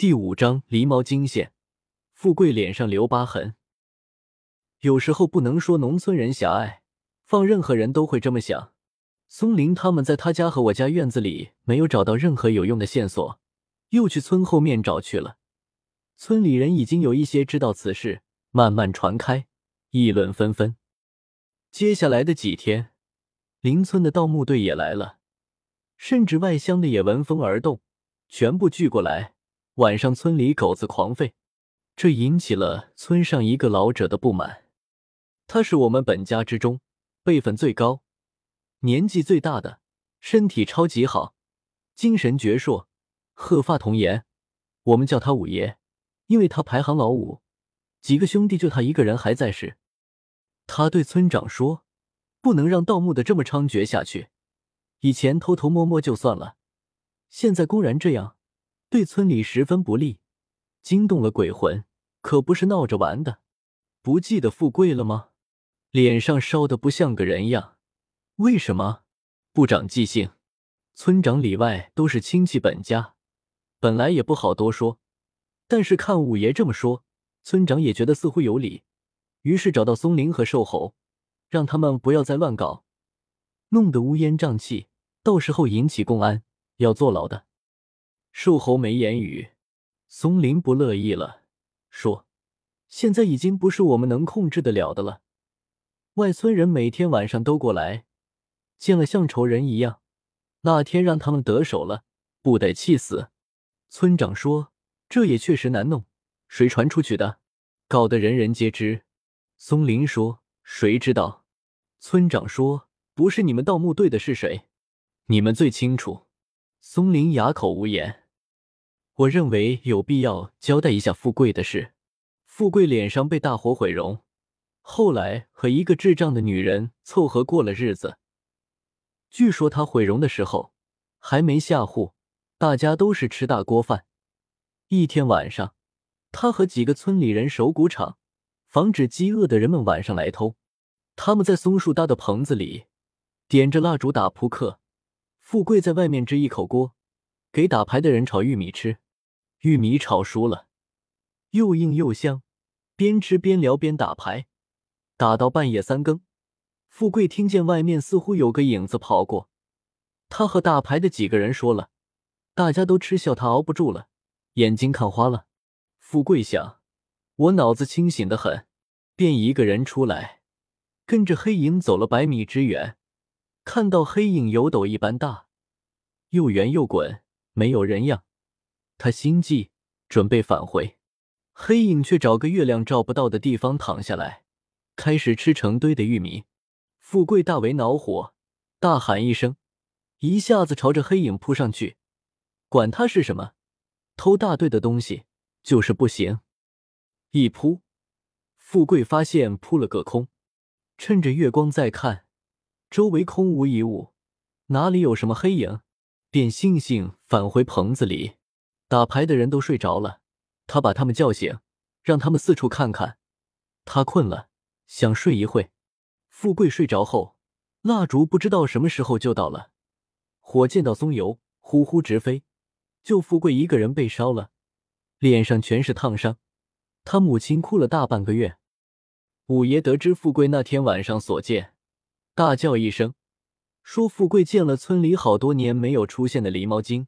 第五章狸猫惊现，富贵脸上留疤痕。有时候不能说农村人狭隘，放任何人都会这么想。松林他们在他家和我家院子里没有找到任何有用的线索，又去村后面找去了。村里人已经有一些知道此事，慢慢传开，议论纷纷。接下来的几天，邻村的盗墓队也来了，甚至外乡的也闻风而动，全部聚过来。晚上，村里狗子狂吠，这引起了村上一个老者的不满。他是我们本家之中辈分最高、年纪最大的，身体超级好，精神矍铄，鹤发童颜。我们叫他五爷，因为他排行老五，几个兄弟就他一个人还在世。他对村长说：“不能让盗墓的这么猖獗下去。以前偷偷摸摸就算了，现在公然这样。”对村里十分不利，惊动了鬼魂，可不是闹着玩的。不记得富贵了吗？脸上烧的不像个人样。为什么？不长记性。村长里外都是亲戚本家，本来也不好多说。但是看五爷这么说，村长也觉得似乎有理，于是找到松林和瘦猴，让他们不要再乱搞，弄得乌烟瘴气，到时候引起公安，要坐牢的。瘦猴没言语，松林不乐意了，说：“现在已经不是我们能控制得了的了。外村人每天晚上都过来，见了像仇人一样。那天让他们得手了，不得气死。”村长说：“这也确实难弄，谁传出去的？搞得人人皆知。”松林说：“谁知道？”村长说：“不是你们盗墓队的是谁？你们最清楚。”松林哑口无言。我认为有必要交代一下富贵的事。富贵脸上被大火毁容，后来和一个智障的女人凑合过了日子。据说他毁容的时候还没下户，大家都是吃大锅饭。一天晚上，他和几个村里人守谷场，防止饥饿的人们晚上来偷。他们在松树搭的棚子里点着蜡烛打扑克。富贵在外面支一口锅，给打牌的人炒玉米吃。玉米炒熟了，又硬又香，边吃边聊边打牌，打到半夜三更。富贵听见外面似乎有个影子跑过，他和打牌的几个人说了，大家都嗤笑他熬不住了，眼睛看花了。富贵想，我脑子清醒的很，便一个人出来，跟着黑影走了百米之远。看到黑影有斗一般大，又圆又滚，没有人样。他心悸，准备返回，黑影却找个月亮照不到的地方躺下来，开始吃成堆的玉米。富贵大为恼火，大喊一声，一下子朝着黑影扑上去。管他是什么，偷大队的东西就是不行。一扑，富贵发现扑了个空，趁着月光再看。周围空无一物，哪里有什么黑影？便悻悻返回棚子里。打牌的人都睡着了，他把他们叫醒，让他们四处看看。他困了，想睡一会。富贵睡着后，蜡烛不知道什么时候就到了，火见到松油，呼呼直飞。就富贵一个人被烧了，脸上全是烫伤。他母亲哭了大半个月。五爷得知富贵那天晚上所见。大叫一声，说：“富贵见了村里好多年没有出现的狸猫精，